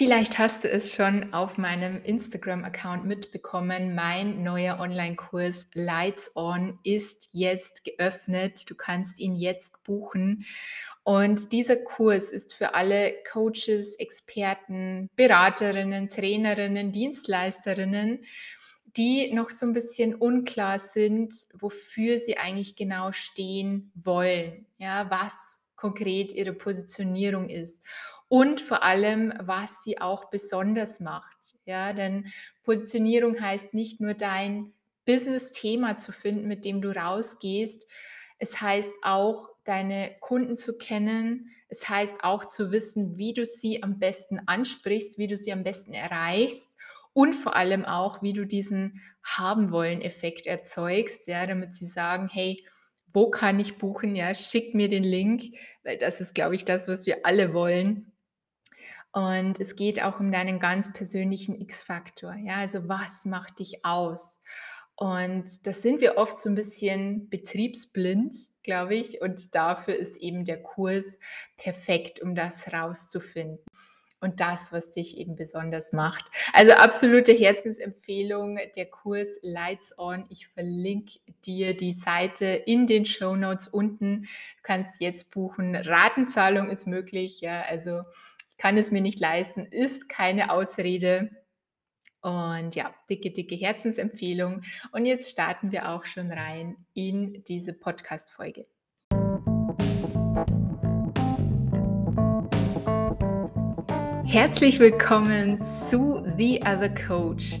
Vielleicht hast du es schon auf meinem Instagram-Account mitbekommen. Mein neuer Online-Kurs Lights On ist jetzt geöffnet. Du kannst ihn jetzt buchen. Und dieser Kurs ist für alle Coaches, Experten, Beraterinnen, Trainerinnen, Dienstleisterinnen, die noch so ein bisschen unklar sind, wofür sie eigentlich genau stehen wollen. Ja, was konkret ihre Positionierung ist und vor allem, was sie auch besonders macht. Ja, denn Positionierung heißt nicht nur dein Business-Thema zu finden, mit dem du rausgehst. Es heißt auch, deine Kunden zu kennen. Es heißt auch zu wissen, wie du sie am besten ansprichst, wie du sie am besten erreichst und vor allem auch, wie du diesen haben wollen Effekt erzeugst, ja, damit sie sagen, hey, wo kann ich buchen? Ja, schick mir den Link, weil das ist, glaube ich, das, was wir alle wollen. Und es geht auch um deinen ganz persönlichen X-Faktor. Ja, also was macht dich aus? Und das sind wir oft so ein bisschen betriebsblind, glaube ich. Und dafür ist eben der Kurs perfekt, um das rauszufinden. Und das, was dich eben besonders macht. Also absolute Herzensempfehlung, der Kurs Lights On. Ich verlinke dir die Seite in den Show Notes unten. Du kannst jetzt buchen. Ratenzahlung ist möglich. Ja, also kann es mir nicht leisten, ist keine Ausrede. Und ja, dicke, dicke Herzensempfehlung. Und jetzt starten wir auch schon rein in diese Podcast-Folge. Herzlich willkommen zu The Other Coach,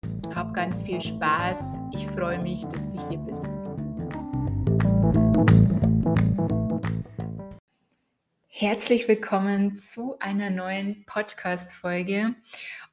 Hab ganz viel Spaß. Ich freue mich, dass du hier bist. Herzlich willkommen zu einer neuen Podcast-Folge.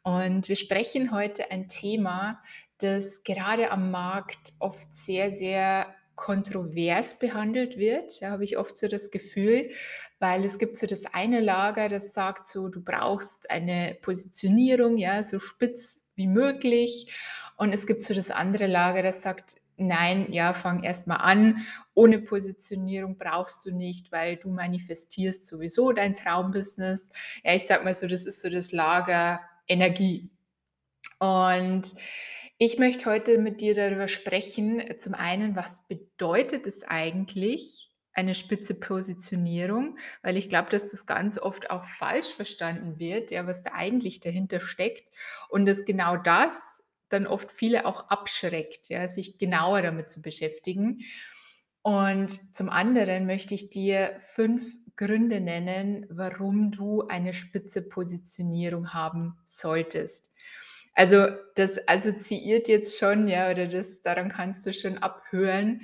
Und wir sprechen heute ein Thema, das gerade am Markt oft sehr, sehr kontrovers behandelt wird. Da habe ich oft so das Gefühl, weil es gibt so das eine Lager, das sagt so, du brauchst eine Positionierung, ja, so spitz wie möglich. Und es gibt so das andere Lager, das sagt, nein, ja, fang erstmal an. Ohne Positionierung brauchst du nicht, weil du manifestierst sowieso dein Traumbusiness. Ja, ich sag mal so, das ist so das Lager Energie. Und ich möchte heute mit dir darüber sprechen, zum einen, was bedeutet es eigentlich, eine spitze Positionierung, weil ich glaube, dass das ganz oft auch falsch verstanden wird, ja, was da eigentlich dahinter steckt und dass genau das dann oft viele auch abschreckt, ja, sich genauer damit zu beschäftigen. Und zum anderen möchte ich dir fünf Gründe nennen, warum du eine spitze Positionierung haben solltest. Also das assoziiert jetzt schon, ja, oder das, daran kannst du schon abhören,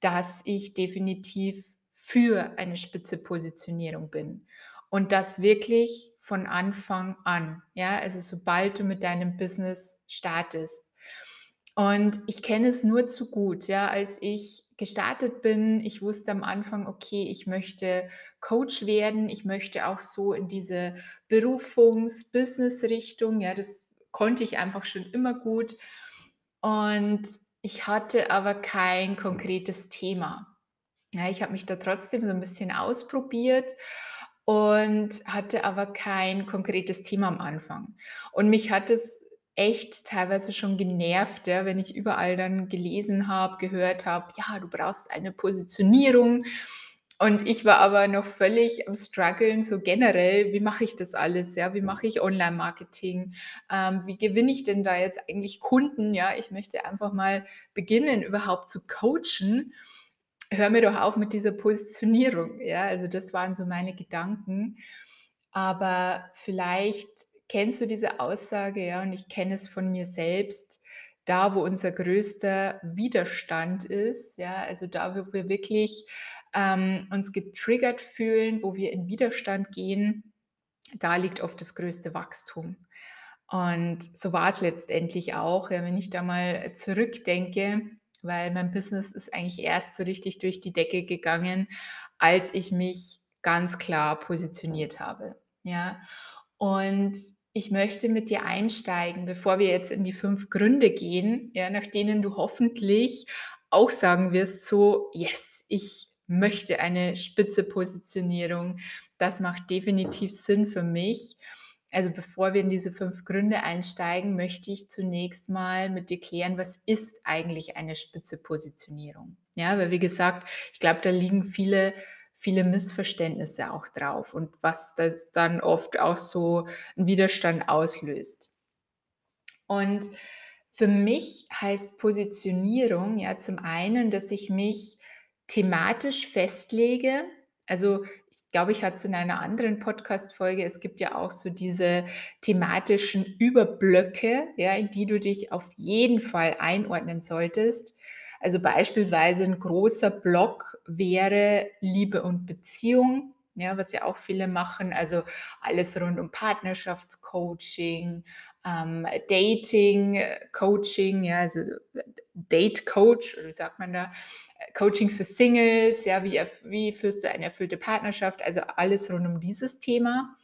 dass ich definitiv für eine spitze Positionierung bin. Und das wirklich von Anfang an, ja, also sobald du mit deinem Business startest. Und ich kenne es nur zu gut, ja, als ich gestartet bin, ich wusste am Anfang, okay, ich möchte Coach werden, ich möchte auch so in diese Berufungs-Business-Richtung, ja, das konnte ich einfach schon immer gut. Und ich hatte aber kein konkretes Thema. Ja, ich habe mich da trotzdem so ein bisschen ausprobiert und hatte aber kein konkretes Thema am Anfang. Und mich hat es echt teilweise schon genervt, ja, wenn ich überall dann gelesen habe, gehört habe, ja, du brauchst eine Positionierung Und ich war aber noch völlig am struggeln, so generell, wie mache ich das alles, ja? Wie mache ich Online-Marketing? Ähm, wie gewinne ich denn da jetzt eigentlich Kunden? Ja, ich möchte einfach mal beginnen, überhaupt zu coachen. Hör mir doch auf mit dieser Positionierung, ja? Also, das waren so meine Gedanken. Aber vielleicht kennst du diese Aussage, ja, und ich kenne es von mir selbst, da, wo unser größter Widerstand ist, ja, also da, wo wir wirklich ähm, uns getriggert fühlen, wo wir in Widerstand gehen, da liegt oft das größte Wachstum. Und so war es letztendlich auch, ja, wenn ich da mal zurückdenke, weil mein Business ist eigentlich erst so richtig durch die Decke gegangen, als ich mich ganz klar positioniert habe. Ja, und ich möchte mit dir einsteigen, bevor wir jetzt in die fünf Gründe gehen, ja, nach denen du hoffentlich auch sagen wirst, so, yes, ich möchte eine spitze Positionierung. Das macht definitiv Sinn für mich. Also bevor wir in diese fünf Gründe einsteigen, möchte ich zunächst mal mit dir klären, was ist eigentlich eine spitze Positionierung? Ja, weil wie gesagt, ich glaube, da liegen viele viele Missverständnisse auch drauf und was das dann oft auch so einen Widerstand auslöst. Und für mich heißt Positionierung ja zum einen, dass ich mich thematisch festlege. Also ich glaube, ich hatte es in einer anderen Podcast-Folge, es gibt ja auch so diese thematischen Überblöcke, ja, in die du dich auf jeden Fall einordnen solltest. Also beispielsweise ein großer Block wäre Liebe und Beziehung, ja, was ja auch viele machen. Also alles rund um Partnerschaftscoaching, ähm, Dating, Coaching, ja, also Date Coach, wie sagt man da? Coaching für Singles, ja, wie, wie führst du eine erfüllte Partnerschaft? Also alles rund um dieses Thema.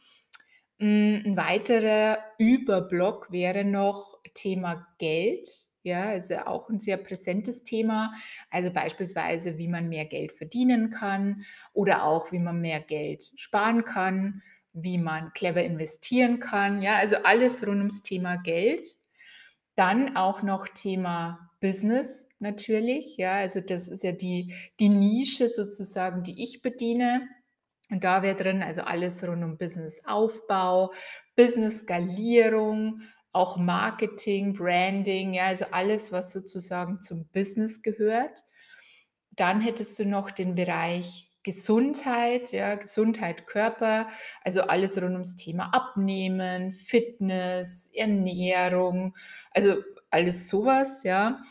Hm, ein weiterer Überblock wäre noch Thema Geld. Ja, also auch ein sehr präsentes Thema. Also beispielsweise, wie man mehr Geld verdienen kann oder auch, wie man mehr Geld sparen kann, wie man clever investieren kann. Ja, also alles rund ums Thema Geld. Dann auch noch Thema Business natürlich. Ja, also das ist ja die, die Nische sozusagen, die ich bediene. Und da wäre drin also alles rund um Businessaufbau, Business-Skalierung, auch Marketing, Branding, ja, also alles, was sozusagen zum Business gehört. Dann hättest du noch den Bereich Gesundheit, ja, Gesundheit, Körper, also alles rund ums Thema Abnehmen, Fitness, Ernährung, also alles sowas, ja.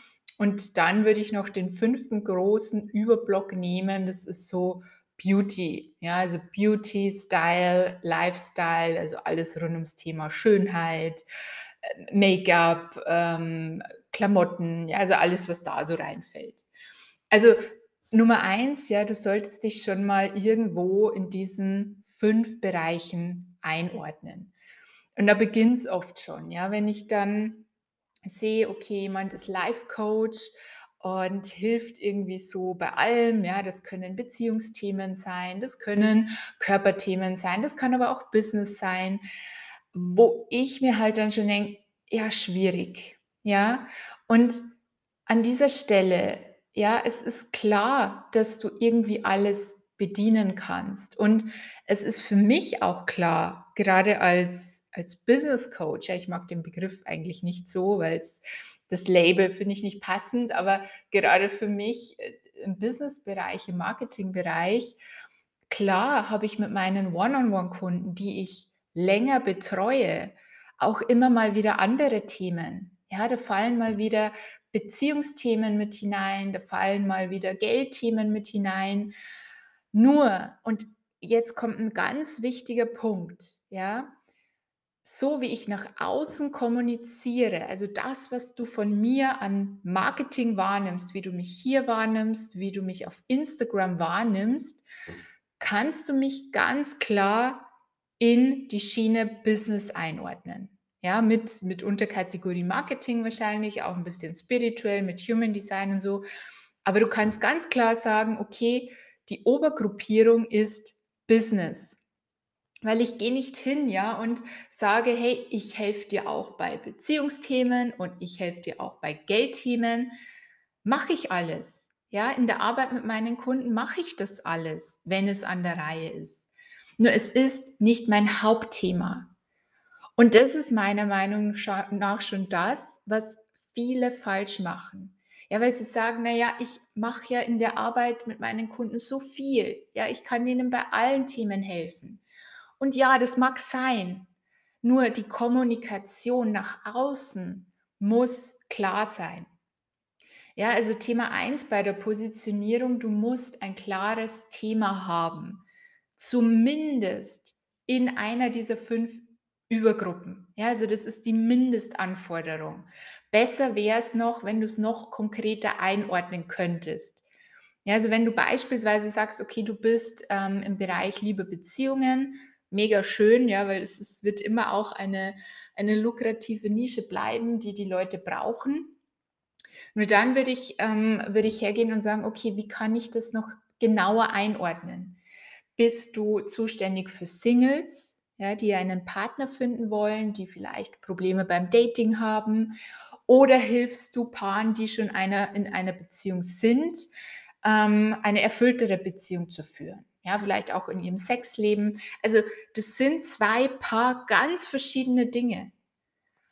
Und dann würde ich noch den fünften großen Überblock nehmen, das ist so Beauty, ja, also Beauty, Style, Lifestyle, also alles rund ums Thema Schönheit, Make-up, ähm, Klamotten, ja, also alles, was da so reinfällt. Also Nummer eins, ja, du solltest dich schon mal irgendwo in diesen fünf Bereichen einordnen. Und da beginnt es oft schon, ja, wenn ich dann sehe, okay, jemand ist Life-Coach und hilft irgendwie so bei allem. Ja, das können Beziehungsthemen sein, das können Körperthemen sein, das kann aber auch Business sein wo ich mir halt dann schon denke, ja, schwierig. Ja, und an dieser Stelle, ja, es ist klar, dass du irgendwie alles bedienen kannst. Und es ist für mich auch klar, gerade als, als Business Coach, ja, ich mag den Begriff eigentlich nicht so, weil es das Label finde ich nicht passend, aber gerade für mich äh, im Business-Bereich, im Marketing-Bereich, klar habe ich mit meinen One-on-One-Kunden, die ich länger betreue, auch immer mal wieder andere Themen. Ja, da fallen mal wieder Beziehungsthemen mit hinein, da fallen mal wieder Geldthemen mit hinein. Nur, und jetzt kommt ein ganz wichtiger Punkt, ja, so wie ich nach außen kommuniziere, also das, was du von mir an Marketing wahrnimmst, wie du mich hier wahrnimmst, wie du mich auf Instagram wahrnimmst, kannst du mich ganz klar in die Schiene Business einordnen. Ja, mit, mit Unterkategorie Marketing wahrscheinlich, auch ein bisschen spirituell mit Human Design und so. Aber du kannst ganz klar sagen, okay, die Obergruppierung ist Business. Weil ich gehe nicht hin, ja, und sage, hey, ich helfe dir auch bei Beziehungsthemen und ich helfe dir auch bei Geldthemen. Mache ich alles. Ja, in der Arbeit mit meinen Kunden mache ich das alles, wenn es an der Reihe ist. Nur es ist nicht mein Hauptthema. Und das ist meiner Meinung nach schon das, was viele falsch machen. Ja, weil sie sagen, naja, ich mache ja in der Arbeit mit meinen Kunden so viel. Ja, ich kann ihnen bei allen Themen helfen. Und ja, das mag sein. Nur die Kommunikation nach außen muss klar sein. Ja, also Thema 1 bei der Positionierung, du musst ein klares Thema haben. Zumindest in einer dieser fünf Übergruppen. Ja, also das ist die Mindestanforderung. Besser wäre es noch, wenn du es noch konkreter einordnen könntest. Ja, also wenn du beispielsweise sagst, okay, du bist ähm, im Bereich Liebe Beziehungen, mega schön, ja, weil es, es wird immer auch eine, eine lukrative Nische bleiben, die die Leute brauchen. Nur dann würde ich, ähm, würde ich hergehen und sagen, okay, wie kann ich das noch genauer einordnen? Bist du zuständig für Singles? Ja, die einen Partner finden wollen, die vielleicht Probleme beim Dating haben? Oder hilfst du Paaren, die schon einer, in einer Beziehung sind, ähm, eine erfülltere Beziehung zu führen? Ja, vielleicht auch in ihrem Sexleben. Also das sind zwei Paar ganz verschiedene Dinge.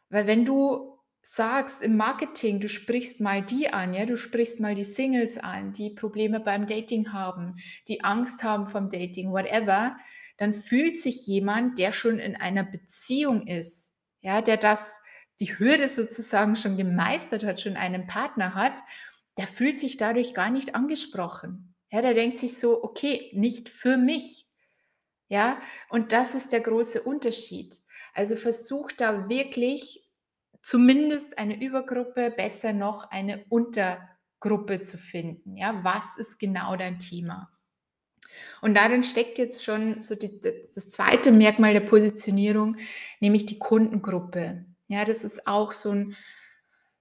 Weil wenn du sagst im Marketing, du sprichst mal die an, ja, du sprichst mal die Singles an, die Probleme beim Dating haben, die Angst haben vom Dating, whatever, dann fühlt sich jemand, der schon in einer Beziehung ist, ja, der das, die Hürde sozusagen schon gemeistert hat, schon einen Partner hat, der fühlt sich dadurch gar nicht angesprochen. Ja, der denkt sich so, okay, nicht für mich. Ja, und das ist der große Unterschied. Also versuch da wirklich zumindest eine Übergruppe, besser noch eine Untergruppe zu finden. Ja, was ist genau dein Thema? Und darin steckt jetzt schon so die, das zweite Merkmal der Positionierung, nämlich die Kundengruppe. Ja, das ist auch so ein,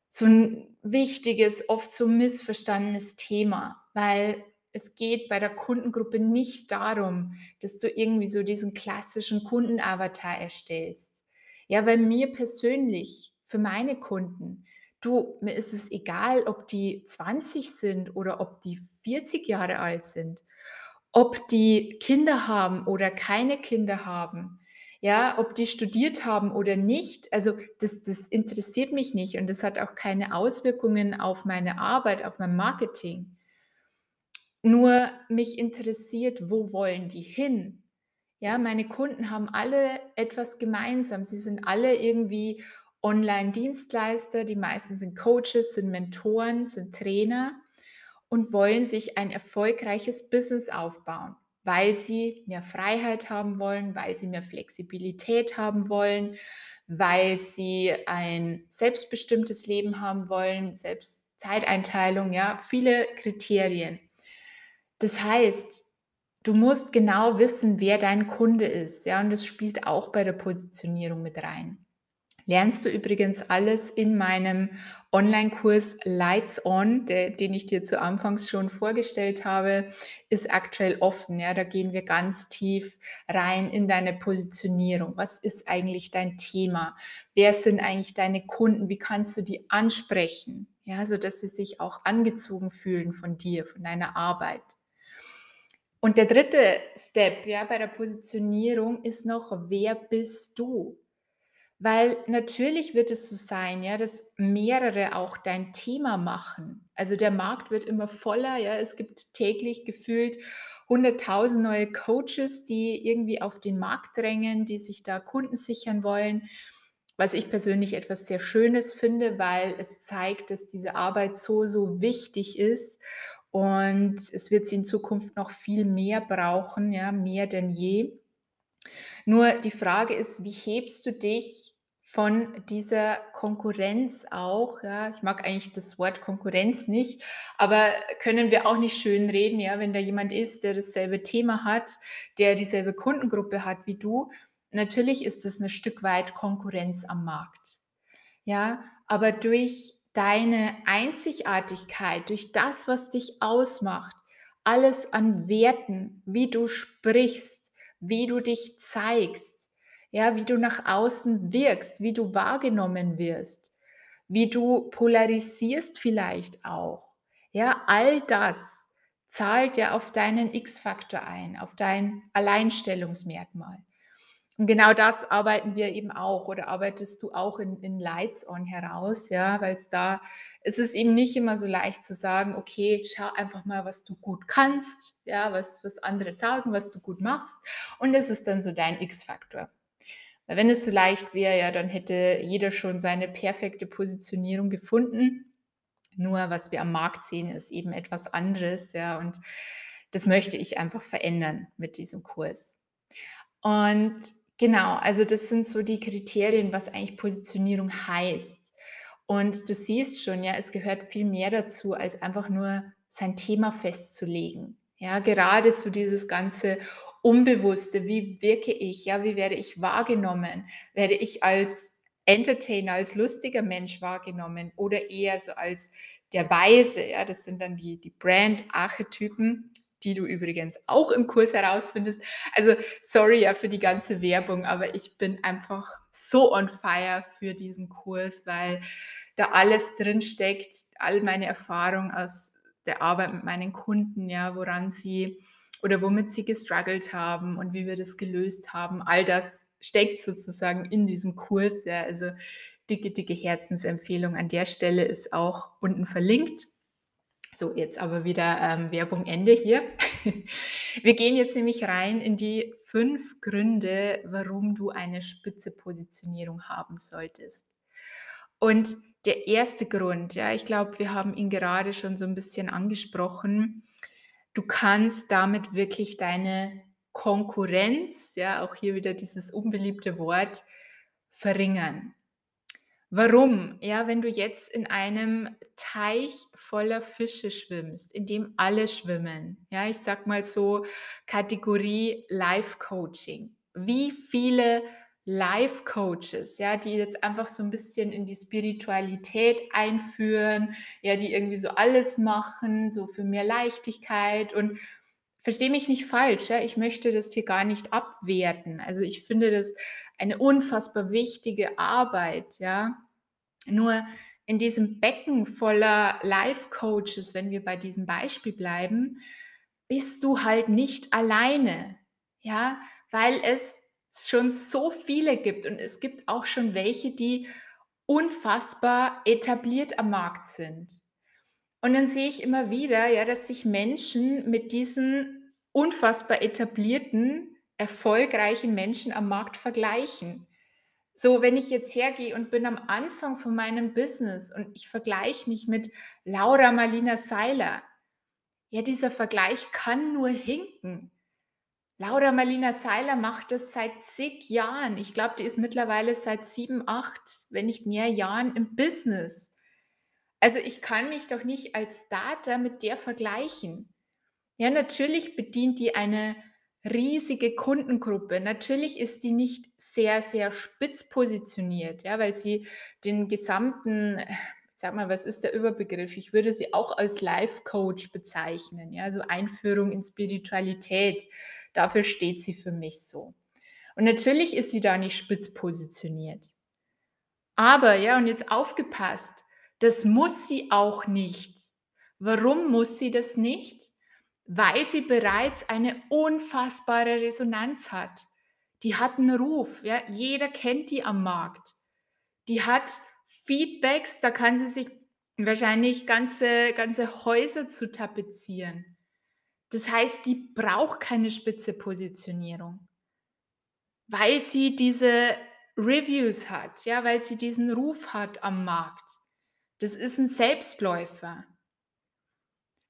so ein wichtiges, oft so missverstandenes Thema, weil es geht bei der Kundengruppe nicht darum, dass du irgendwie so diesen klassischen Kundenavatar erstellst. Ja, weil mir persönlich, für meine Kunden, du, mir ist es egal, ob die 20 sind oder ob die 40 Jahre alt sind ob die Kinder haben oder keine Kinder haben, ja, ob die studiert haben oder nicht, also das, das interessiert mich nicht und das hat auch keine Auswirkungen auf meine Arbeit, auf mein Marketing. Nur mich interessiert, wo wollen die hin? Ja, meine Kunden haben alle etwas gemeinsam. Sie sind alle irgendwie Online-Dienstleister, die meisten sind Coaches, sind Mentoren, sind Trainer und wollen sich ein erfolgreiches Business aufbauen, weil sie mehr Freiheit haben wollen, weil sie mehr Flexibilität haben wollen, weil sie ein selbstbestimmtes Leben haben wollen, selbst Zeiteinteilung, ja, viele Kriterien. Das heißt, du musst genau wissen, wer dein Kunde ist, ja, und das spielt auch bei der Positionierung mit rein lernst du übrigens alles in meinem Online-Kurs Lights On, der, den ich dir zu Anfangs schon vorgestellt habe, ist aktuell offen. Ja, da gehen wir ganz tief rein in deine Positionierung. Was ist eigentlich dein Thema? Wer sind eigentlich deine Kunden? Wie kannst du die ansprechen? Ja, so dass sie sich auch angezogen fühlen von dir, von deiner Arbeit. Und der dritte Step ja, bei der Positionierung ist noch, wer bist du? Weil natürlich wird es so sein, ja, dass mehrere auch dein Thema machen. Also der Markt wird immer voller, ja. Es gibt täglich gefühlt 100.000 neue Coaches, die irgendwie auf den Markt drängen, die sich da Kunden sichern wollen. Was ich persönlich etwas sehr Schönes finde, weil es zeigt, dass diese Arbeit so, so wichtig ist und es wird sie in Zukunft noch viel mehr brauchen, ja, mehr denn je. Nur die Frage ist, wie hebst du dich von dieser Konkurrenz auch, ja? Ich mag eigentlich das Wort Konkurrenz nicht, aber können wir auch nicht schön reden, ja, wenn da jemand ist, der dasselbe Thema hat, der dieselbe Kundengruppe hat wie du. Natürlich ist es ein Stück weit Konkurrenz am Markt. Ja, aber durch deine Einzigartigkeit, durch das, was dich ausmacht, alles an Werten, wie du sprichst, wie du dich zeigst, ja, wie du nach außen wirkst, wie du wahrgenommen wirst, wie du polarisierst vielleicht auch. Ja, all das zahlt ja auf deinen X-Faktor ein, auf dein Alleinstellungsmerkmal. Und genau das arbeiten wir eben auch oder arbeitest du auch in, in Lights On heraus, ja, weil es da, es ist eben nicht immer so leicht zu sagen, okay, schau einfach mal, was du gut kannst, ja, was, was andere sagen, was du gut machst und das ist dann so dein X-Faktor. Weil wenn es so leicht wäre, ja, dann hätte jeder schon seine perfekte Positionierung gefunden. Nur was wir am Markt sehen, ist eben etwas anderes, ja, und das möchte ich einfach verändern mit diesem Kurs. Und Genau, also das sind so die Kriterien, was eigentlich Positionierung heißt. Und du siehst schon, ja, es gehört viel mehr dazu, als einfach nur sein Thema festzulegen. Ja, gerade so dieses ganze Unbewusste, wie wirke ich, ja, wie werde ich wahrgenommen? Werde ich als Entertainer, als lustiger Mensch wahrgenommen oder eher so als der Weise, ja, das sind dann die, die Brand-Archetypen, die du übrigens auch im Kurs herausfindest. Also sorry ja für die ganze Werbung, aber ich bin einfach so on fire für diesen Kurs, weil da alles drin steckt, all meine Erfahrung aus der Arbeit mit meinen Kunden, ja, woran sie oder womit sie gestruggelt haben und wie wir das gelöst haben, all das steckt sozusagen in diesem Kurs. Ja, also dicke, dicke Herzensempfehlung an der Stelle ist auch unten verlinkt. So, jetzt aber wieder ähm, Werbung Ende hier. Wir gehen jetzt nämlich rein in die fünf Gründe, warum du eine spitze Positionierung haben solltest. Und der erste Grund, ja, ich glaube, wir haben ihn gerade schon so ein bisschen angesprochen. Du kannst damit wirklich deine Konkurrenz, ja, auch hier wieder dieses unbeliebte Wort, verringern. Warum? Ja, wenn du jetzt in einem Teich voller Fische schwimmst, in dem alle schwimmen, ja, ich sag mal so Kategorie Life Coaching. Wie viele Life Coaches, ja, die jetzt einfach so ein bisschen in die Spiritualität einführen, ja, die irgendwie so alles machen, so für mehr Leichtigkeit und verstehe mich nicht falsch, ja, ich möchte das hier gar nicht abwerten. Also ich finde das eine unfassbar wichtige Arbeit, ja. Nur in diesem Becken voller Life-Coaches, wenn wir bei diesem Beispiel bleiben, bist du halt nicht alleine, ja, weil es schon so viele gibt und es gibt auch schon welche, die unfassbar etabliert am Markt sind. Und dann sehe ich immer wieder, ja, dass sich Menschen mit diesen unfassbar etablierten, erfolgreichen Menschen am Markt vergleichen. So, wenn ich jetzt hergehe und bin am Anfang von meinem Business und ich vergleiche mich mit Laura Marlina Seiler, ja, dieser Vergleich kann nur hinken. Laura Marlina Seiler macht das seit zig Jahren. Ich glaube, die ist mittlerweile seit sieben, acht, wenn nicht mehr Jahren im Business. Also ich kann mich doch nicht als Starter mit der vergleichen. Ja, natürlich bedient die eine riesige Kundengruppe. Natürlich ist die nicht sehr, sehr spitz positioniert, ja, weil sie den gesamten, sag mal, was ist der Überbegriff? Ich würde sie auch als Life Coach bezeichnen, ja, also Einführung in Spiritualität. Dafür steht sie für mich so. Und natürlich ist sie da nicht spitz positioniert. Aber, ja, und jetzt aufgepasst, das muss sie auch nicht. Warum muss sie das nicht? weil sie bereits eine unfassbare Resonanz hat. Die hat einen Ruf, ja? jeder kennt die am Markt. Die hat Feedbacks, da kann sie sich wahrscheinlich ganze, ganze Häuser zu tapezieren. Das heißt, die braucht keine spitze Positionierung, weil sie diese Reviews hat, ja, weil sie diesen Ruf hat am Markt. Das ist ein Selbstläufer.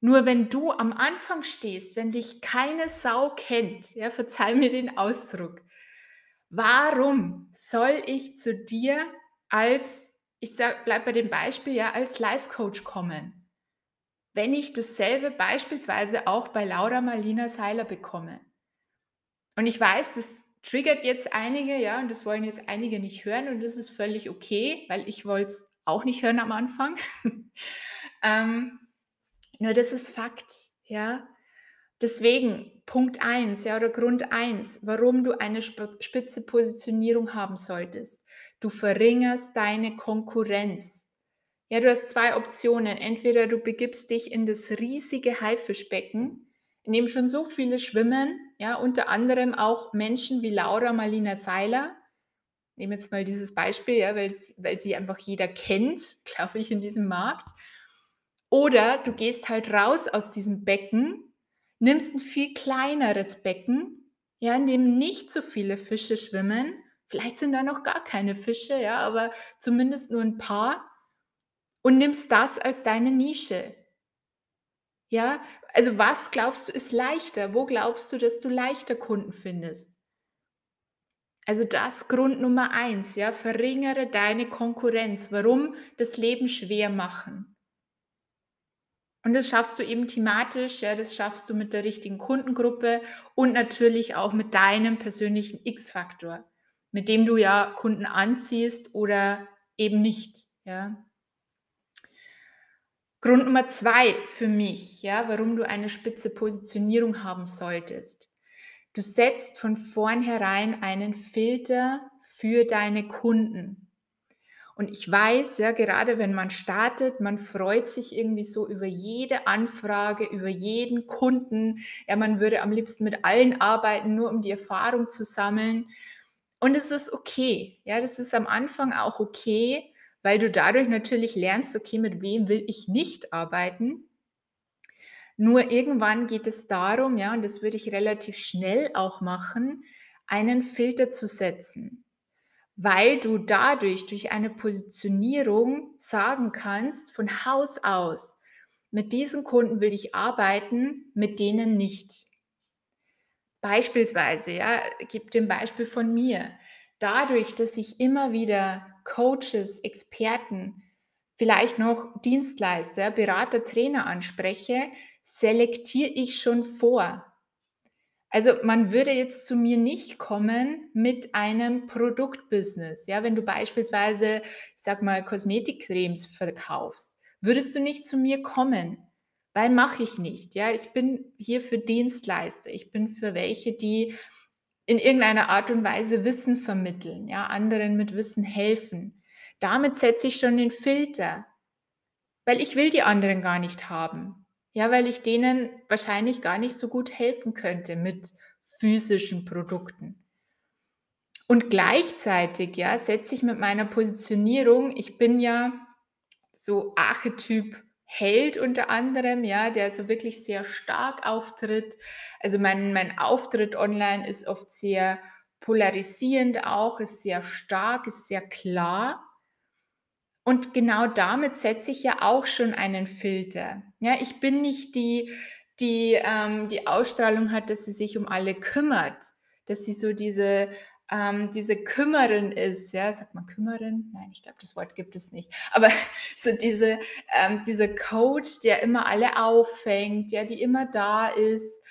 Nur wenn du am Anfang stehst, wenn dich keine Sau kennt, ja, verzeih mir den Ausdruck, warum soll ich zu dir als, ich sag, bleib bei dem Beispiel, ja, als Life Coach kommen, wenn ich dasselbe beispielsweise auch bei Laura Marlina Seiler bekomme? Und ich weiß, das triggert jetzt einige, ja, und das wollen jetzt einige nicht hören und das ist völlig okay, weil ich wollte es auch nicht hören am Anfang. ähm, nur das ist Fakt, ja. Deswegen Punkt 1, ja, oder Grund 1, warum du eine spitze Positionierung haben solltest. Du verringerst deine Konkurrenz. Ja, du hast 2 Optionen. Entweder du begibst dich in das riesige Haifischbecken, in dem schon so viele schwimmen, ja, unter anderem auch Menschen wie Laura Marlina Seiler. Nehme jetzt mal dieses Beispiel, ja, weil's weil sie einfach jeder kennt, glaube ich, in diesem Markt. Oder du gehst halt raus aus diesem Becken, nimmst 'n viel kleineres Becken, ja, in dem nicht so viele Fische schwimmen. Vielleicht sind da noch gar keine Fische, ja, aber zumindest nur 'n paar und nimmst das als deine Nische. Ja, also was glaubst du, ist leichter? Wo glaubst du, dass du leichter Kunden findest? Also das Grund Nummer eins, ja, verringere deine Konkurrenz. Warum? Das Leben schwer machen. Und das schaffst du eben thematisch, ja, das schaffst du mit der richtigen Kundengruppe und natürlich auch mit deinem persönlichen X-Faktor, mit dem du ja Kunden anziehst oder eben nicht, ja. Grund Nummer 2 für mich, ja, warum du eine spitze Positionierung haben solltest. Du setzt von vornherein einen Filter für deine Kunden. Und ich weiß, ja, gerade wenn man startet, man freut sich irgendwie so über jede Anfrage, über jeden Kunden. Ja, man würde am liebsten mit allen arbeiten, nur um die Erfahrung zu sammeln. Und es ist okay. Ja, das ist am Anfang auch okay, weil du dadurch natürlich lernst, okay, mit wem will ich nicht arbeiten. Nur irgendwann geht es darum, ja, und das würde ich relativ schnell auch machen, einen Filter zu setzen, weil du dadurch durch eine Positionierung sagen kannst von Haus aus, mit diesen Kunden will ich arbeiten, mit denen nicht. Beispielsweise, ja, dir 'n Beispiel von mir. Dadurch, dass ich immer wieder Coaches, Experten, vielleicht noch Dienstleister, Berater, Trainer anspreche, selektiere ich schon vor. Also, man würde jetzt zu mir nicht kommen mit einem Produktbusiness. Ja, wenn du beispielsweise, ich sage mal, Kosmetikcremes verkaufst, würdest du nicht zu mir kommen, weil mache ich nicht. Ja, ich bin hier für Dienstleister. Ich bin für welche, die in irgendeiner Art und Weise Wissen vermitteln, ja, anderen mit Wissen helfen. Damit setze ich schon den Filter, weil ich will die anderen gar nicht haben. Ja, weil ich denen wahrscheinlich gar nicht so gut helfen könnte mit physischen Produkten. Und gleichzeitig, ja, setze ich mit meiner Positionierung ich bin ja so Archetyp Held unter anderem, ja, der so wirklich sehr stark auftritt. Also mein mein Auftritt online ist oft sehr polarisierend auch, ist sehr stark, ist sehr klar. Und genau damit setze ich ja auch schon einen Filter. Ja, ich bin nicht die, die, ähm, die Ausstrahlung hat, dass sie sich um alle kümmert, dass sie so diese ähm, diese Kümmerin ist, ja, sagt man Kümmerin? Nein, ich glaube, das Wort gibt es nicht. Aber so diese ähm, diese Coach, der immer alle auffängt, ja, die immer da ist,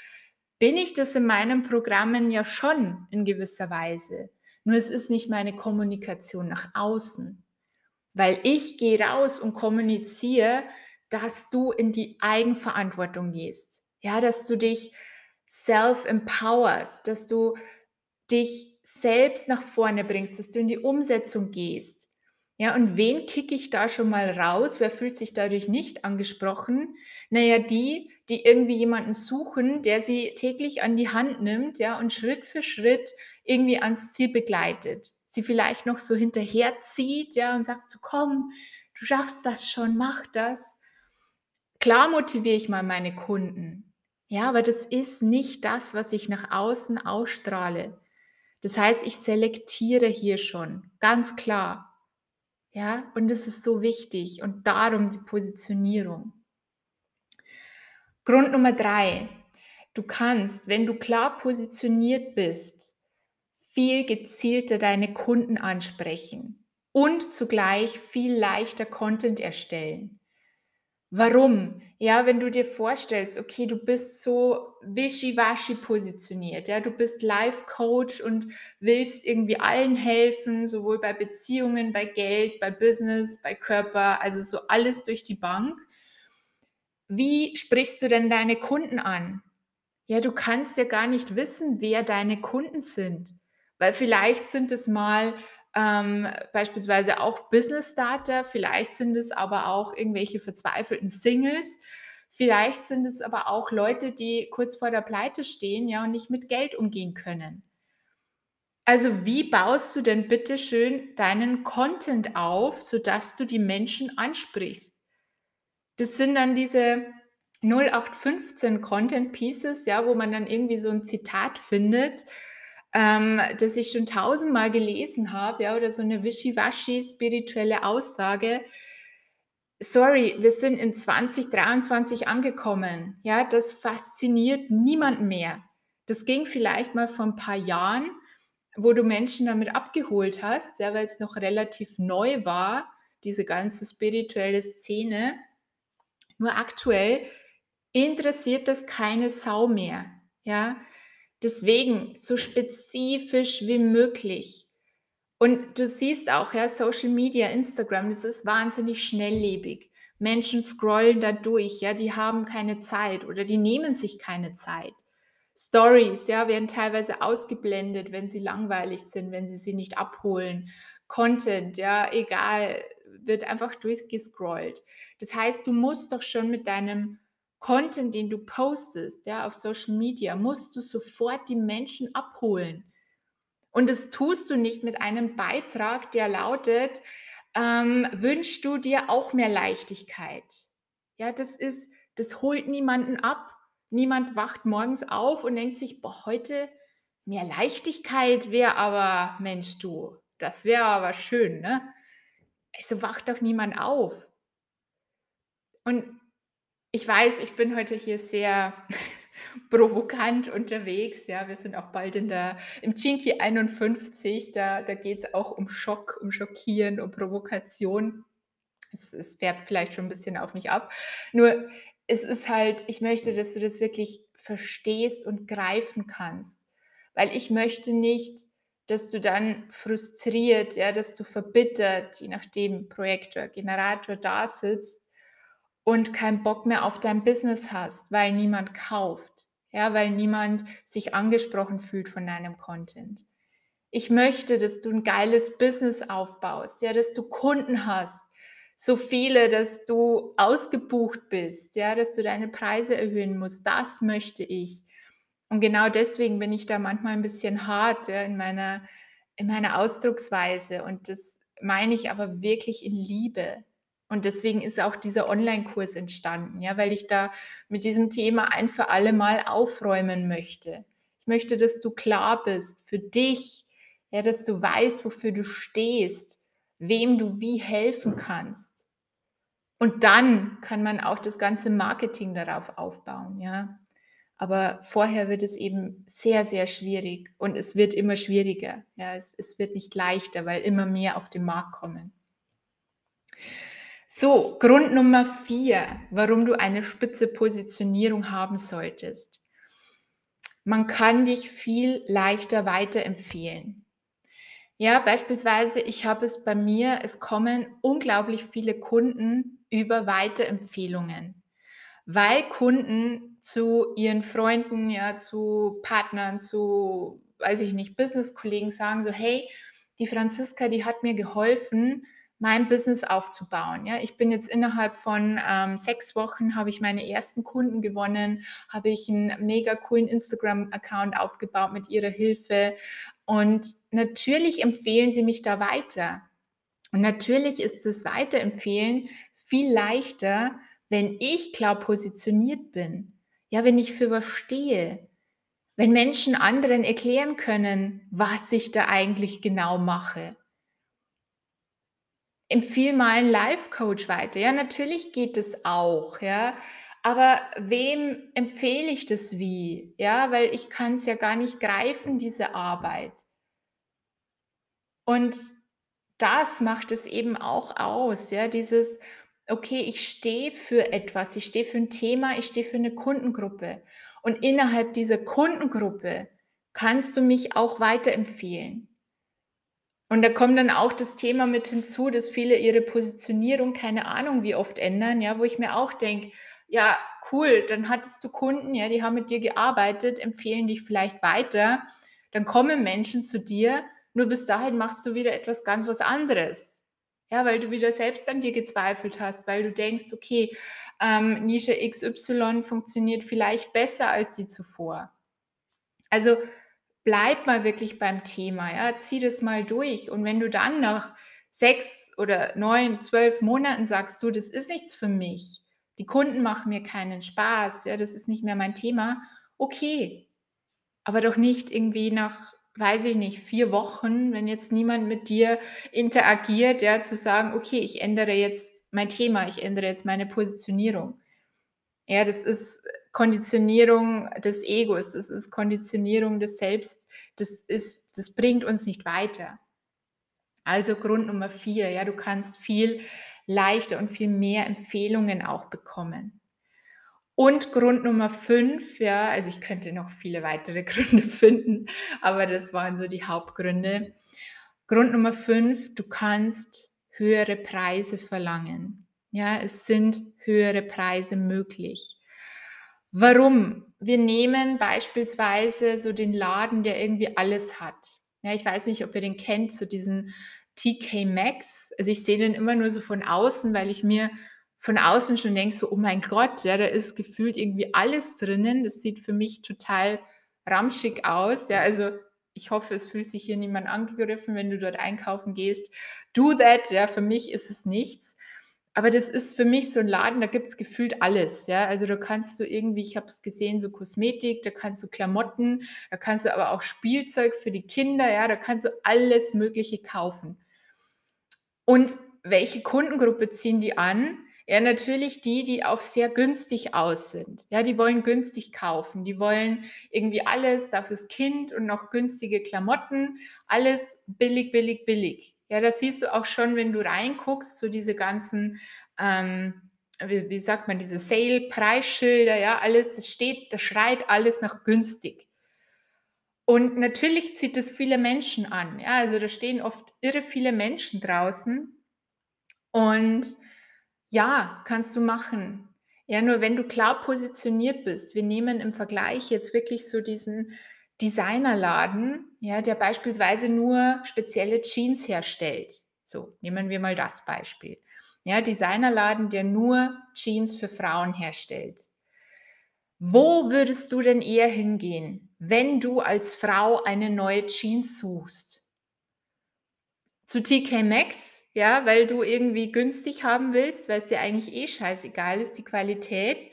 bin ich das in meinen Programmen ja schon in gewisser Weise. Nur es ist nicht meine Kommunikation nach außen. Weil ich gehe raus und kommuniziere, dass du in die Eigenverantwortung gehst. Ja, dass du dich self empowerst, dass du dich selbst nach vorne bringst, dass du in die Umsetzung gehst. Ja, und wen kicke ich da schon mal raus? Wer fühlt sich dadurch nicht angesprochen? Na ja, die, die irgendwie jemanden suchen, der sie täglich an die Hand nimmt, ja, und Schritt für Schritt irgendwie ans Ziel begleitet. Sie vielleicht noch so hinterherzieht, ja, und sagt so: „Komm, du schaffst das schon, mach das.“ Klar motiviere ich mal meine Kunden. Ja, aber das ist nicht das, was ich nach außen ausstrahle. Das heißt, ich selektiere hier schon, ganz klar. Ja, und das ist so wichtig und darum die Positionierung. Grund Nummer 3: Du kannst, wenn du klar positioniert bist, viel gezielter deine Kunden ansprechen und zugleich viel leichter Content erstellen. Warum? Ja, wenn du dir vorstellst, okay, du bist so wischiwaschi positioniert, ja, du bist Life-Coach und willst irgendwie allen helfen, sowohl bei Beziehungen, bei Geld, bei Business, bei Körper, also so alles durch die Bank. Wie sprichst du denn deine Kunden an? Ja, du kannst ja gar nicht wissen, wer deine Kunden sind, weil vielleicht sind es mal ähm, beispielsweise auch Business Starter, vielleicht sind es aber auch irgendwelche verzweifelten Singles, vielleicht sind es aber auch Leute, die kurz vor der Pleite stehen, ja, und nicht mit Geld umgehen können. Also, wie baust du denn bitte schön deinen Content auf, sodass du die Menschen ansprichst? Das sind dann diese 0815 Content Pieces, ja, wo man dann irgendwie so ein Zitat findet, ähm, das ich schon tausendmal gelesen habe, ja, oder so eine wischiwaschi spirituelle Aussage. Sorry, wir sind in 2023 angekommen. Ja, das fasziniert niemanden mehr. Das ging vielleicht mal vor ein paar Jahren, wo du Menschen damit abgeholt hast, ja, weil es noch relativ neu war, diese ganze spirituelle Szene. Nur aktuell interessiert das keine Sau mehr. Ja, deswegen so spezifisch wie möglich. Und du siehst auch, ja, Social Media, Instagram, das ist wahnsinnig schnelllebig. Menschen scrollen da durch, ja, die haben keine Zeit oder die nehmen sich keine Zeit. Stories, ja, werden teilweise ausgeblendet, wenn sie langweilig sind, wenn sie sie nicht abholen. Content, ja, egal, wird einfach durchgescrollt. Das heißt, du musst doch schon mit deinem Content, den du postest, ja, auf Social Media, musst du sofort die Menschen abholen. Und das tust du nicht mit einem Beitrag, der lautet, ähm, wünschst du dir auch mehr Leichtigkeit? Ja, das ist, das holt niemanden ab. Niemand wacht morgens auf und denkt sich, boah, heute mehr Leichtigkeit wäre aber, Mensch, du, das wäre aber schön, ne? Also wacht doch niemand auf. Und ich weiß, ich bin heute hier sehr provokant unterwegs. Ja, wir sind auch bald in der, im Chinky 51. Da, da geht es auch um Schock, um Schockieren, um Provokation. Es, es färbt vielleicht schon ein bisschen auf mich ab. Nur es ist halt, ich möchte, dass du das wirklich verstehst und greifen kannst. Weil ich möchte nicht, dass du dann frustriert, ja, dass du verbittert, je nachdem Projektor, Generator da sitzt und keinen Bock mehr auf dein Business hast, weil niemand kauft, ja, weil niemand sich angesprochen fühlt von deinem Content. Ich möchte, dass du ein geiles Business aufbaust, ja, dass du Kunden hast, so viele, dass du ausgebucht bist, ja, dass du deine Preise erhöhen musst. Das möchte ich. Und genau deswegen bin ich da manchmal ein bisschen hart ja, in, meiner, in meiner Ausdrucksweise. Und das meine ich aber wirklich in Liebe. Und deswegen ist auch dieser Online-Kurs entstanden, ja, weil ich da mit diesem Thema ein für alle Mal aufräumen möchte. Ich möchte, dass du klar bist für dich, ja, dass du weißt, wofür du stehst, wem du wie helfen kannst. Und dann kann man auch das ganze Marketing darauf aufbauen, ja. Aber vorher wird es eben sehr, sehr schwierig und es wird immer schwieriger. Ja, es, es wird nicht leichter, weil immer mehr auf den Markt kommen. So, Grund Nummer vier, warum du eine spitze Positionierung haben solltest. Man kann dich viel leichter weiterempfehlen. Ja, beispielsweise, ich habe es bei mir, es kommen unglaublich viele Kunden über Weiterempfehlungen, weil Kunden zu ihren Freunden, ja, zu Partnern, zu, weiß ich nicht, Business-Kollegen sagen so, hey, die Franziska, die hat mir geholfen, mein Business aufzubauen. Ja, ich bin jetzt innerhalb von ähm, sechs Wochen habe ich meine ersten Kunden gewonnen, habe ich einen mega coolen Instagram-Account aufgebaut mit ihrer Hilfe und natürlich empfehlen sie mich da weiter. Und natürlich ist das Weiterempfehlen viel leichter, wenn ich klar positioniert bin. Ja, wenn ich für was stehe. Wenn Menschen anderen erklären können, was ich da eigentlich genau mache empfehle mal einen Life-Coach weiter. Ja, natürlich geht es auch, ja. Aber wem empfehle ich das wie? Ja, weil ich kann es ja gar nicht greifen, diese Arbeit. Und das macht es eben auch aus, ja, dieses, okay, ich stehe für etwas, ich stehe für ein Thema, ich stehe für eine Kundengruppe. Und innerhalb dieser Kundengruppe kannst du mich auch weiterempfehlen. Und da kommt dann auch das Thema mit hinzu, dass viele ihre Positionierung, keine Ahnung wie oft ändern, ja, wo ich mir auch denke, ja, cool, dann hattest du Kunden, ja, die haben mit dir gearbeitet, empfehlen dich vielleicht weiter, dann kommen Menschen zu dir, Nur bis dahin machst du wieder etwas ganz was anderes. Ja, weil du wieder selbst an dir gezweifelt hast, weil du denkst, okay, ähm, Nische XY funktioniert vielleicht besser als die zuvor. Also bleib mal wirklich beim Thema, ja, zieh das mal durch. Und wenn du dann nach sechs oder neun, zwölf Monaten sagst, du, das ist nichts für mich, die Kunden machen mir keinen Spaß, ja, das ist nicht mehr mein Thema, okay. Aber doch nicht irgendwie nach, weiß ich nicht, vier Wochen, wenn jetzt niemand mit dir interagiert, ja, zu sagen, okay, ich ändere jetzt mein Thema, ich ändere jetzt meine Positionierung. Ja, das ist Konditionierung des Egos, das ist Konditionierung des Selbst, das ist, das bringt uns nicht weiter. Also Grund Nummer vier, ja, du kannst viel leichter und viel mehr Empfehlungen auch bekommen. Und Grund Nummer fünf, ja, also ich könnte noch viele weitere Gründe finden, aber das waren so die Hauptgründe. Grund Nummer fünf, du kannst höhere Preise verlangen. Ja, es sind höhere Preise möglich. Warum? Wir nehmen beispielsweise so den Laden, der irgendwie alles hat. Ja, ich weiß nicht, ob ihr den kennt, so diesen TK Maxx. Also ich sehe den immer nur so von außen, weil ich mir von außen schon denke, so, oh mein Gott, ja, da ist gefühlt irgendwie alles drinnen. Das sieht für mich total ramschig aus. Ja, also ich hoffe, es fühlt sich hier niemand angegriffen, wenn du dort einkaufen gehst. Do that, ja, für mich ist es nichts. Aber das ist für mich so ein Laden, da gibt es gefühlt alles. Ja? Also da kannst du irgendwie, ich habe es gesehen, so Kosmetik, da kannst du Klamotten, da kannst du aber auch Spielzeug für die Kinder, ja, da kannst du alles Mögliche kaufen. Und welche Kundengruppe ziehen die an? Ja, natürlich die, die auf sehr günstig aus sind. Ja, die wollen günstig kaufen. Die wollen irgendwie alles da fürs Kind und noch günstige Klamotten. Alles billig, billig, billig. Ja, das siehst du auch schon, wenn du reinguckst, so diese ganzen, ähm, wie, wie sagt man, diese Sale-Preisschilder, ja, alles, das steht, das schreit alles nach günstig. Und natürlich zieht es viele Menschen an. Ja, also da stehen oft irre viele Menschen draußen. Und ja, kannst du machen. Ja, nur wenn du klar positioniert bist, wir nehmen im Vergleich jetzt wirklich so diesen Designerladen, ja, der beispielsweise nur spezielle Jeans herstellt. So, nehmen wir mal das Beispiel. Ja, Designerladen, der nur Jeans für Frauen herstellt. Wo würdest du denn eher hingehen, wenn du als Frau eine neue Jeans suchst? Zu TK Maxx, ja, weil du irgendwie günstig haben willst, weil es dir eigentlich eh scheißegal ist, die Qualität.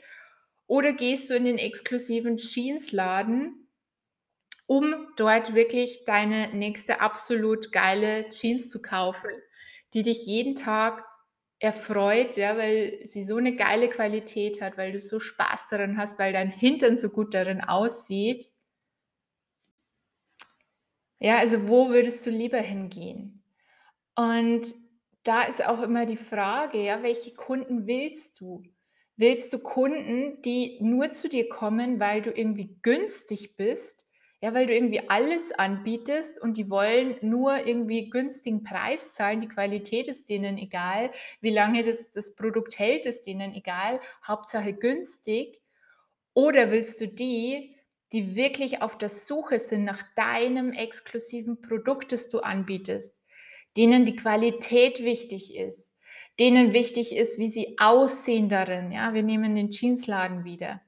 Oder gehst du in den exklusiven Jeansladen, um dort wirklich deine nächste absolut geile Jeans zu kaufen, die dich jeden Tag erfreut, ja, weil sie so eine geile Qualität hat, weil du so Spaß daran hast, weil dein Hintern so gut darin aussieht. Ja, also wo würdest du lieber hingehen? Und da ist auch immer die Frage, ja, welche Kunden willst du? Willst du Kunden, die nur zu dir kommen, weil du irgendwie günstig bist? Ja, weil du irgendwie alles anbietest und die wollen nur irgendwie günstigen Preis zahlen. Die Qualität ist denen egal. Wie lange das, das Produkt hält, ist denen egal. Hauptsache günstig. Oder willst du die, die wirklich auf der Suche sind nach deinem exklusiven Produkt, das du anbietest? denen die Qualität wichtig ist, denen wichtig ist, wie sie aussehen darin. Ja, wir nehmen den Jeansladen wieder.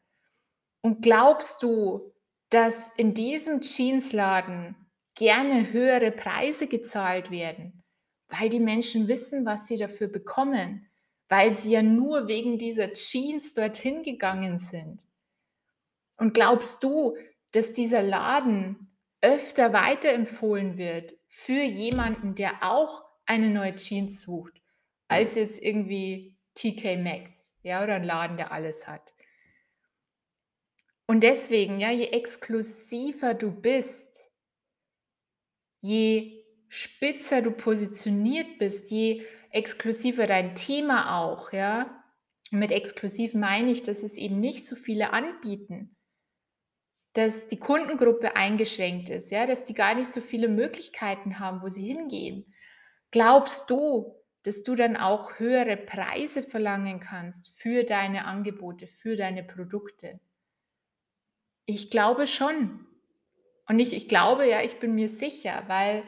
Und glaubst du, dass in diesem Jeansladen gerne höhere Preise gezahlt werden, weil die Menschen wissen, was sie dafür bekommen, weil sie ja nur wegen dieser Jeans dorthin gegangen sind? Und glaubst du, dass dieser Laden öfter weiterempfohlen wird für jemanden, der auch eine neue Jeans sucht, als jetzt irgendwie TK Maxx, ja, oder ein Laden, der alles hat. Und deswegen, ja, je exklusiver du bist, je spitzer du positioniert bist, je exklusiver dein Thema auch, ja. mit exklusiv meine ich, dass es eben nicht so viele anbieten dass die Kundengruppe eingeschränkt ist, ja, dass die gar nicht so viele Möglichkeiten haben, wo sie hingehen. Glaubst du, dass du dann auch höhere Preise verlangen kannst für deine Angebote, für deine Produkte? Ich glaube schon. Und ich, ich glaube, ja, ich bin mir sicher, weil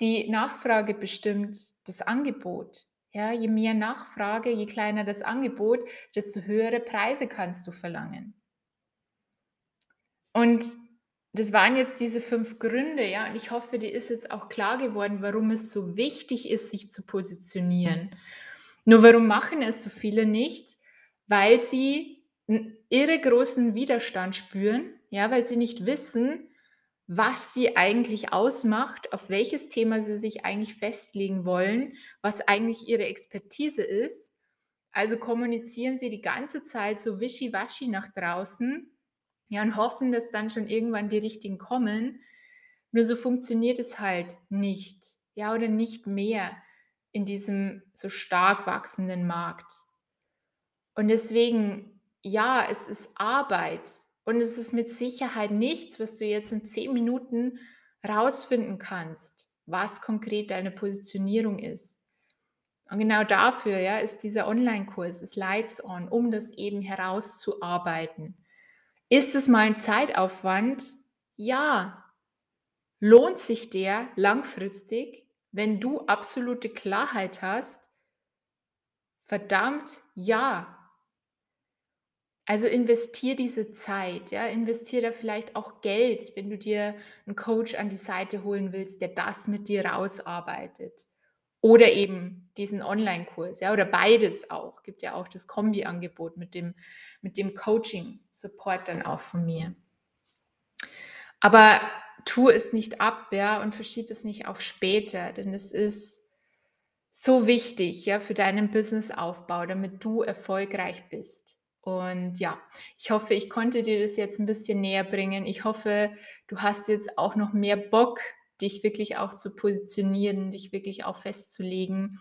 Die Nachfrage bestimmt das Angebot. Ja, je mehr Nachfrage, je kleiner das Angebot, desto höhere Preise kannst du verlangen. Und das waren jetzt diese fünf Gründe, ja, und ich hoffe, dir ist jetzt auch klar geworden, warum es so wichtig ist, sich zu positionieren. Nur warum machen es so viele nicht? Weil sie einen irre großen Widerstand spüren, ja, weil sie nicht wissen, was sie eigentlich ausmacht, auf welches Thema sie sich eigentlich festlegen wollen, was eigentlich ihre Expertise ist. Also kommunizieren sie die ganze Zeit so wischiwaschi nach draußen, ja, und hoffen, dass dann schon irgendwann die richtigen kommen. Nur so funktioniert es halt nicht, ja, oder nicht mehr in diesem so stark wachsenden Markt. Und deswegen, ja, es ist Arbeit und es ist mit Sicherheit nichts, was du jetzt in zehn Minuten rausfinden kannst, was konkret deine Positionierung ist. Und genau dafür ja, ist dieser Online-Kurs, ist Lights On, um das eben herauszuarbeiten. Ist es mal ein Zeitaufwand? Ja. Lohnt sich der langfristig, wenn du absolute Klarheit hast? Verdammt, ja. Also investier diese Zeit, ja, investier da vielleicht auch Geld, wenn du dir einen Coach an die Seite holen willst, der das mit dir rausarbeitet. Oder eben diesen Online-Kurs, ja, oder beides auch. Gibt ja auch das Kombi-Angebot mit dem, mit dem Coaching-Support dann auch von mir. Aber tu es nicht ab, ja, und verschieb es nicht auf später, denn es ist so wichtig, ja, für deinen Businessaufbau, damit du erfolgreich bist. Und ja, ich hoffe, ich konnte dir das jetzt ein bisschen näher bringen. Ich hoffe, du hast jetzt auch noch mehr Bock, dich wirklich auch zu positionieren, dich wirklich auch festzulegen.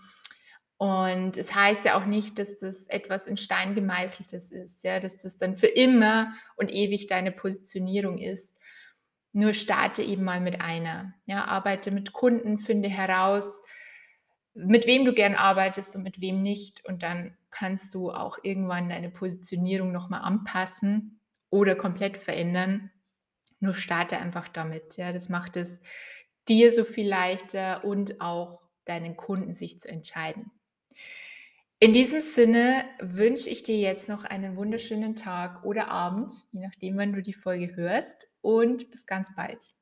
Und es heißt ja auch nicht, dass das etwas in Stein gemeißeltes ist, ja, dass das dann für immer und ewig deine Positionierung ist. Nur starte eben mal mit einer. Ja, arbeite mit Kunden, finde heraus, mit wem du gern arbeitest und mit wem nicht. Und dann kannst du auch irgendwann deine Positionierung nochmal anpassen oder komplett verändern. Nur starte einfach damit. Ja, das macht es dir so viel leichter und auch deinen Kunden sich zu entscheiden. In diesem Sinne wünsche ich dir jetzt noch einen wunderschönen Tag oder Abend, je nachdem, wann du die Folge hörst und bis ganz bald.